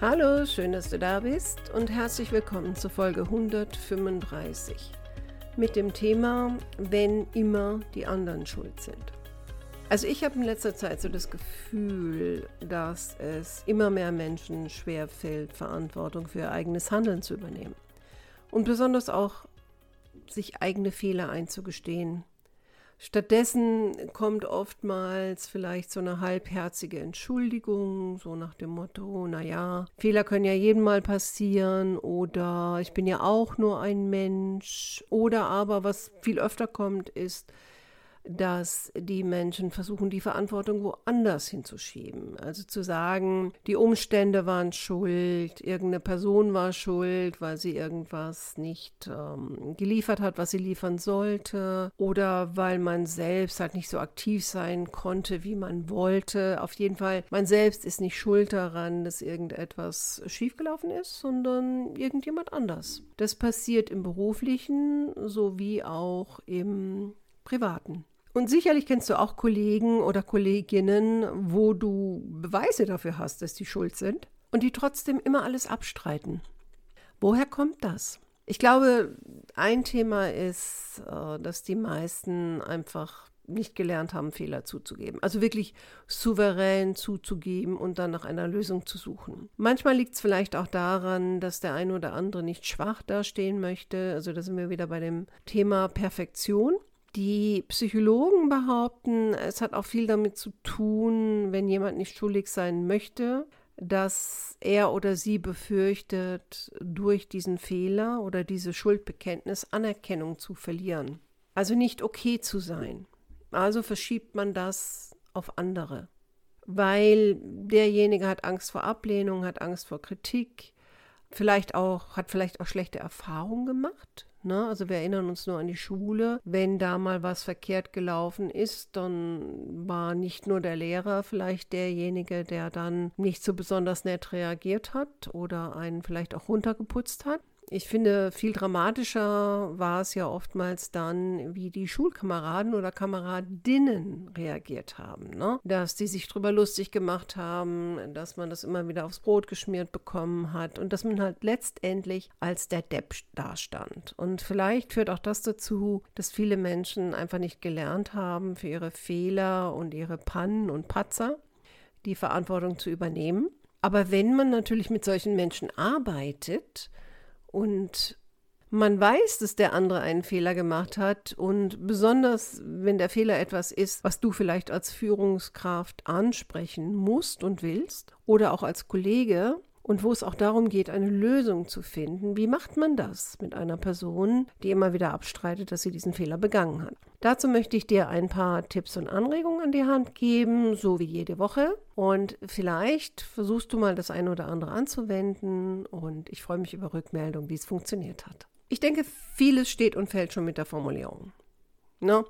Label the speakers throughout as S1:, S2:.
S1: Hallo, schön, dass du da bist und herzlich willkommen zur Folge 135 mit dem Thema, wenn immer die anderen schuld sind. Also ich habe in letzter Zeit so das Gefühl, dass es immer mehr Menschen schwer fällt, Verantwortung für ihr eigenes Handeln zu übernehmen und besonders auch sich eigene Fehler einzugestehen Stattdessen kommt oftmals vielleicht so eine halbherzige Entschuldigung, so nach dem Motto, naja, Fehler können ja jedem mal passieren oder ich bin ja auch nur ein Mensch oder aber was viel öfter kommt ist, dass die Menschen versuchen, die Verantwortung woanders hinzuschieben. Also zu sagen, die Umstände waren schuld, irgendeine Person war schuld, weil sie irgendwas nicht ähm, geliefert hat, was sie liefern sollte, oder weil man selbst halt nicht so aktiv sein konnte, wie man wollte. Auf jeden Fall, man selbst ist nicht schuld daran, dass irgendetwas schiefgelaufen ist, sondern irgendjemand anders. Das passiert im beruflichen sowie auch im privaten. Und sicherlich kennst du auch Kollegen oder Kolleginnen, wo du Beweise dafür hast, dass die schuld sind und die trotzdem immer alles abstreiten. Woher kommt das? Ich glaube, ein Thema ist, äh, dass die meisten einfach nicht gelernt haben, Fehler zuzugeben. Also wirklich souverän zuzugeben und dann nach einer Lösung zu suchen. Manchmal liegt es vielleicht auch daran, dass der eine oder andere nicht schwach dastehen möchte. Also da sind wir wieder bei dem Thema Perfektion. Die Psychologen behaupten, es hat auch viel damit zu tun, wenn jemand nicht schuldig sein möchte, dass er oder sie befürchtet, durch diesen Fehler oder diese Schuldbekenntnis Anerkennung zu verlieren. Also nicht okay zu sein. Also verschiebt man das auf andere, weil derjenige hat Angst vor Ablehnung, hat Angst vor Kritik, vielleicht auch hat vielleicht auch schlechte Erfahrungen gemacht Ne? Also wir erinnern uns nur an die Schule. Wenn da mal was verkehrt gelaufen ist, dann war nicht nur der Lehrer vielleicht derjenige, der dann nicht so besonders nett reagiert hat oder einen vielleicht auch runtergeputzt hat, ich finde, viel dramatischer war es ja oftmals dann, wie die Schulkameraden oder Kameradinnen reagiert haben. Ne? Dass die sich drüber lustig gemacht haben, dass man das immer wieder aufs Brot geschmiert bekommen hat und dass man halt letztendlich als der Depp dastand. Und vielleicht führt auch das dazu, dass viele Menschen einfach nicht gelernt haben, für ihre Fehler und ihre Pannen und Patzer die Verantwortung zu übernehmen. Aber wenn man natürlich mit solchen Menschen arbeitet, und man weiß, dass der andere einen Fehler gemacht hat. Und besonders wenn der Fehler etwas ist, was du vielleicht als Führungskraft ansprechen musst und willst oder auch als Kollege, und wo es auch darum geht, eine Lösung zu finden. Wie macht man das mit einer Person, die immer wieder abstreitet, dass sie diesen Fehler begangen hat? Dazu möchte ich dir ein paar Tipps und Anregungen an die Hand geben, so wie jede Woche. Und vielleicht versuchst du mal das eine oder andere anzuwenden und ich freue mich über Rückmeldung, wie es funktioniert hat. Ich denke, vieles steht und fällt schon mit der Formulierung. Ne?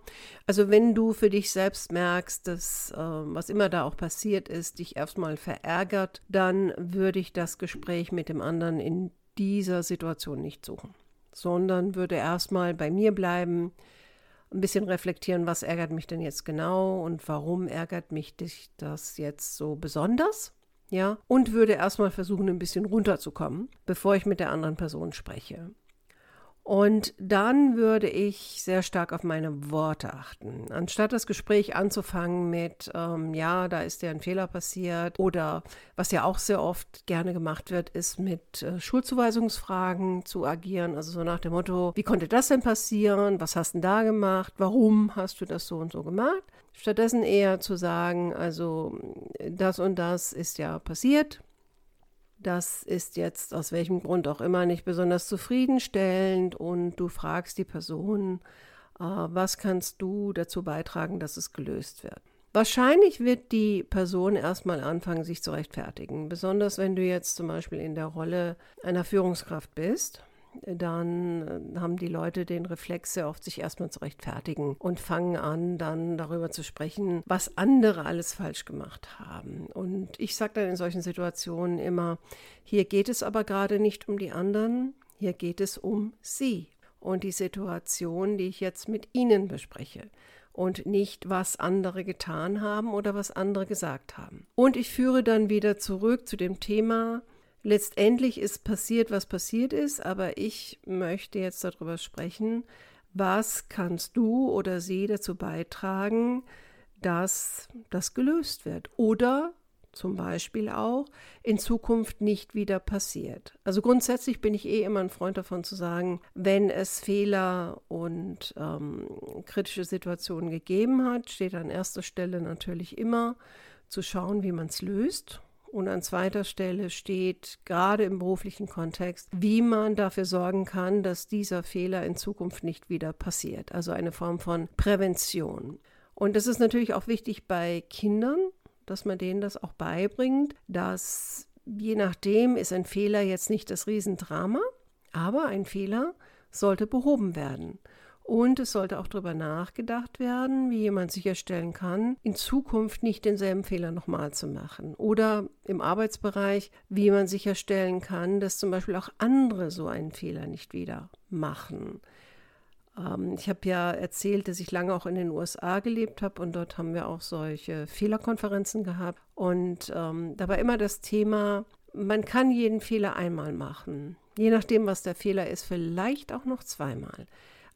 S1: Also wenn du für dich selbst merkst, dass äh, was immer da auch passiert ist, dich erstmal verärgert, dann würde ich das Gespräch mit dem anderen in dieser Situation nicht suchen, sondern würde erstmal bei mir bleiben, ein bisschen reflektieren, was ärgert mich denn jetzt genau und warum ärgert mich das jetzt so besonders. Ja, und würde erstmal versuchen, ein bisschen runterzukommen, bevor ich mit der anderen Person spreche. Und dann würde ich sehr stark auf meine Worte achten. Anstatt das Gespräch anzufangen mit, ähm, ja, da ist dir ein Fehler passiert oder was ja auch sehr oft gerne gemacht wird, ist mit äh, Schuldzuweisungsfragen zu agieren. Also so nach dem Motto, wie konnte das denn passieren? Was hast du denn da gemacht? Warum hast du das so und so gemacht? Stattdessen eher zu sagen, also das und das ist ja passiert das ist jetzt aus welchem Grund auch immer nicht besonders zufriedenstellend und du fragst die Person, äh, was kannst du dazu beitragen, dass es gelöst wird. Wahrscheinlich wird die Person erstmal anfangen, sich zu rechtfertigen, besonders wenn du jetzt zum Beispiel in der Rolle einer Führungskraft bist. Dann äh, haben die Leute den Reflex sehr oft, sich erstmal zu rechtfertigen und fangen an, dann darüber zu sprechen, was andere alles falsch gemacht haben. Und ich sage dann in solchen Situationen immer, hier geht es aber gerade nicht um die anderen, hier geht es um sie und die Situation, die ich jetzt mit ihnen bespreche und nicht, was andere getan haben oder was andere gesagt haben. Und ich führe dann wieder zurück zu dem Thema, letztendlich ist passiert, was passiert ist, aber ich möchte jetzt darüber sprechen, was kannst du oder sie dazu beitragen, dass das gelöst wird oder zum Beispiel auch in Zukunft nicht wieder passiert. Also grundsätzlich bin ich eh immer ein Freund davon zu sagen, wenn es Fehler und ähm, kritische Situationen gegeben hat, steht an erster Stelle natürlich immer zu schauen, wie man es löst und an zweiter Stelle steht, gerade im beruflichen Kontext, wie man dafür sorgen kann, dass dieser Fehler in Zukunft nicht wieder passiert. Also eine Form von Prävention. Und das ist natürlich auch wichtig bei Kindern, dass man denen das auch beibringt, dass je nachdem ist ein Fehler jetzt nicht das Riesendrama, aber ein Fehler sollte behoben werden. Und es sollte auch darüber nachgedacht werden, wie jemand sicherstellen kann, in Zukunft nicht denselben Fehler nochmal zu machen. Oder im Arbeitsbereich, wie man sicherstellen kann, dass zum Beispiel auch andere so einen Fehler nicht wieder machen. Ähm, ich habe ja erzählt, dass ich lange auch in den USA gelebt habe und dort haben wir auch solche Fehlerkonferenzen gehabt. Und ähm, da war immer das Thema, man kann jeden Fehler einmal machen. Je nachdem, was der Fehler ist, vielleicht auch noch zweimal.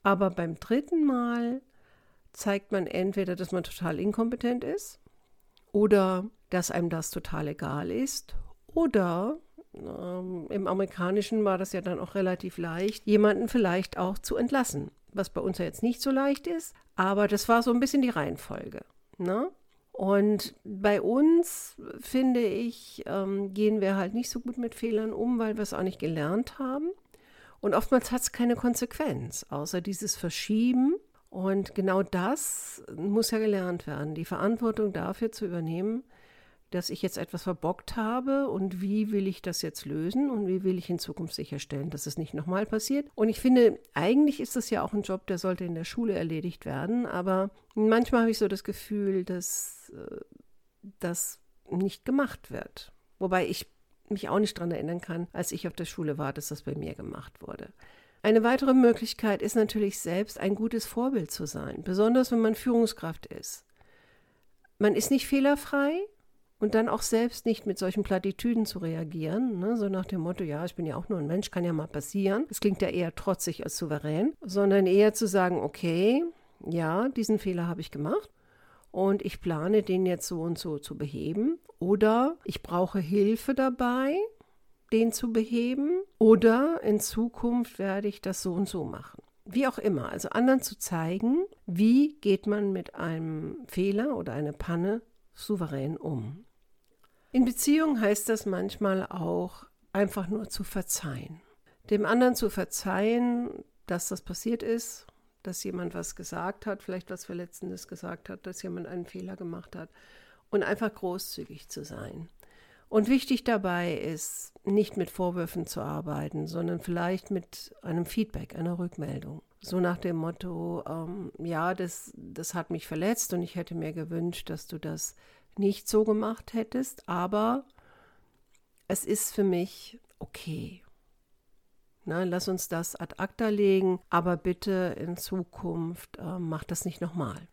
S1: Aber beim dritten Mal zeigt man entweder, dass man total inkompetent ist oder dass einem das total egal ist oder ähm, im amerikanischen war das ja dann auch relativ leicht, jemanden vielleicht auch zu entlassen, was bei uns ja jetzt nicht so leicht ist, aber das war so ein bisschen die Reihenfolge. Ne? Und bei uns, finde ich, ähm, gehen wir halt nicht so gut mit Fehlern um, weil wir es auch nicht gelernt haben. Und oftmals hat es keine Konsequenz, außer dieses Verschieben. Und genau das muss ja gelernt werden, die Verantwortung dafür zu übernehmen, dass ich jetzt etwas verbockt habe und wie will ich das jetzt lösen und wie will ich in Zukunft sicherstellen, dass es nicht nochmal passiert. Und ich finde, eigentlich ist das ja auch ein Job, der sollte in der Schule erledigt werden, aber manchmal habe ich so das Gefühl, dass äh, das nicht gemacht wird. Wobei ich mich auch nicht daran erinnern kann, als ich auf der Schule war, dass das bei mir gemacht wurde. Eine weitere Möglichkeit ist natürlich selbst ein gutes Vorbild zu sein, besonders wenn man Führungskraft ist. Man ist nicht fehlerfrei und dann auch selbst nicht mit solchen Plattitüden zu reagieren, ne? so nach dem Motto, ja, ich bin ja auch nur ein Mensch, kann ja mal passieren. Das klingt ja eher trotzig als souverän, sondern eher zu sagen, okay, ja, diesen Fehler habe ich gemacht und ich plane den jetzt so und so zu beheben oder ich brauche Hilfe dabei, den zu beheben oder in Zukunft werde ich das so und so machen. Wie auch immer, also anderen zu zeigen, wie geht man mit einem Fehler oder einer Panne souverän um. In Beziehungen heißt das manchmal auch einfach nur zu verzeihen. Dem anderen zu verzeihen, dass das passiert ist dass jemand was gesagt hat, vielleicht was Verletzendes gesagt hat, dass jemand einen Fehler gemacht hat und einfach großzügig zu sein. Und wichtig dabei ist, nicht mit Vorwürfen zu arbeiten, sondern vielleicht mit einem Feedback, einer Rückmeldung. So nach dem Motto, ähm, ja, das, das hat mich verletzt und ich hätte mir gewünscht, dass du das nicht so gemacht hättest, aber es ist für mich okay. Ne, lass uns das ad acta legen, aber bitte in Zukunft äh, mach das nicht nochmal.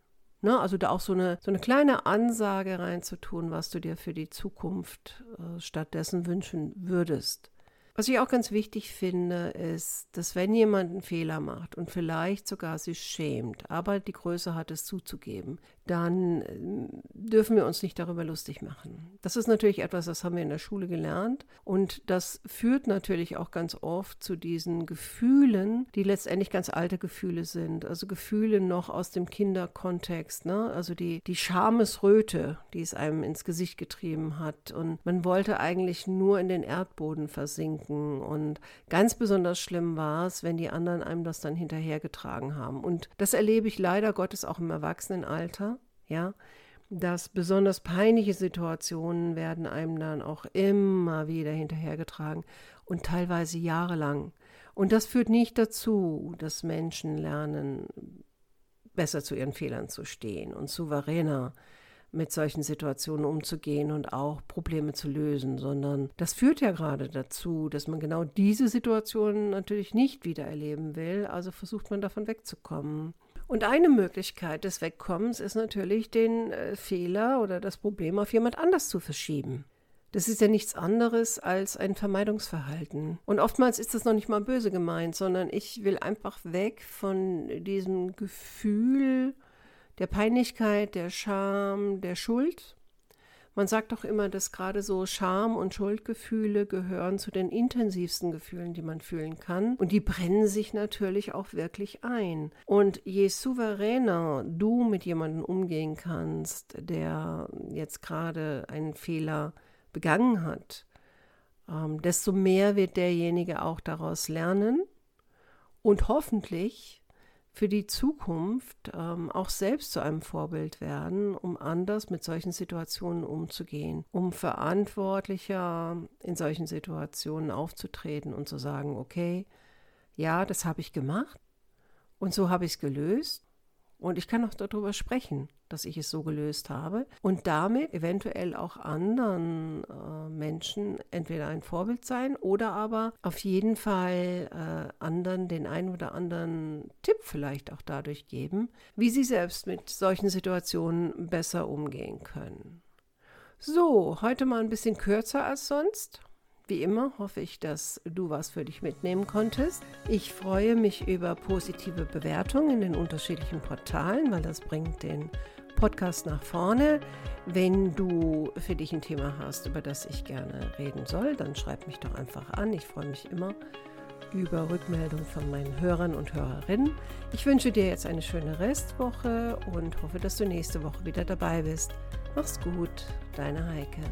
S1: Ne, also da auch so eine, so eine kleine Ansage reinzutun, was du dir für die Zukunft äh, stattdessen wünschen würdest. Was ich auch ganz wichtig finde, ist, dass wenn jemand einen Fehler macht und vielleicht sogar sich schämt, aber die Größe hat es zuzugeben, dann äh, dürfen wir uns nicht darüber lustig machen. Das ist natürlich etwas, das haben wir in der Schule gelernt und das führt natürlich auch ganz oft zu diesen Gefühlen, die letztendlich ganz alte Gefühle sind, also Gefühle noch aus dem Kinderkontext, ne? also die, die Schamesröte, die es einem ins Gesicht getrieben hat und man wollte eigentlich nur in den Erdboden versinken denken. Und ganz besonders schlimm war es, wenn die anderen einem das dann hinterhergetragen haben. Und das erlebe ich leider Gottes auch im Erwachsenenalter, ja, dass besonders peinliche Situationen werden einem dann auch immer wieder hinterhergetragen und teilweise jahrelang. Und das führt nicht dazu, dass Menschen lernen, besser zu ihren Fehlern zu stehen und souveräner mit solchen Situationen umzugehen und auch Probleme zu lösen, sondern das führt ja gerade dazu, dass man genau diese Situationen natürlich nicht wieder erleben will, also versucht man davon wegzukommen. Und eine Möglichkeit des Wegkommens ist natürlich, den äh, Fehler oder das Problem auf jemand anders zu verschieben. Das ist ja nichts anderes als ein Vermeidungsverhalten. Und oftmals ist das noch nicht mal böse gemeint, sondern ich will einfach weg von diesem Gefühl der Peinlichkeit, der Scham, der Schuld. Man sagt doch immer, dass gerade so Scham- und Schuldgefühle gehören zu den intensivsten Gefühlen, die man fühlen kann. Und die brennen sich natürlich auch wirklich ein. Und je souveräner du mit jemandem umgehen kannst, der jetzt gerade einen Fehler begangen hat, ähm, desto mehr wird derjenige auch daraus lernen und hoffentlich für die Zukunft ähm, auch selbst zu einem Vorbild werden, um anders mit solchen Situationen umzugehen, um verantwortlicher in solchen Situationen aufzutreten und zu sagen, okay, ja, das habe ich gemacht und so habe ich es gelöst und ich kann auch darüber sprechen, dass ich es so gelöst habe und damit eventuell auch anderen äh, Menschen entweder ein Vorbild sein oder aber auf jeden Fall äh, anderen den einen oder anderen Tipp vielleicht auch dadurch geben, wie sie selbst mit solchen Situationen besser umgehen können. So, heute mal ein bisschen kürzer als sonst. Wie immer hoffe ich, dass du was für dich mitnehmen konntest. Ich freue mich über positive Bewertungen in den unterschiedlichen Portalen, weil das bringt den Podcast nach vorne. Wenn du für dich ein Thema hast, über das ich gerne reden soll, dann schreib mich doch einfach an. Ich freue mich immer über Rückmeldungen von meinen Hörern und Hörerinnen. Ich wünsche dir jetzt eine schöne Restwoche und hoffe, dass du nächste Woche wieder dabei bist. Mach's gut, deine Heike.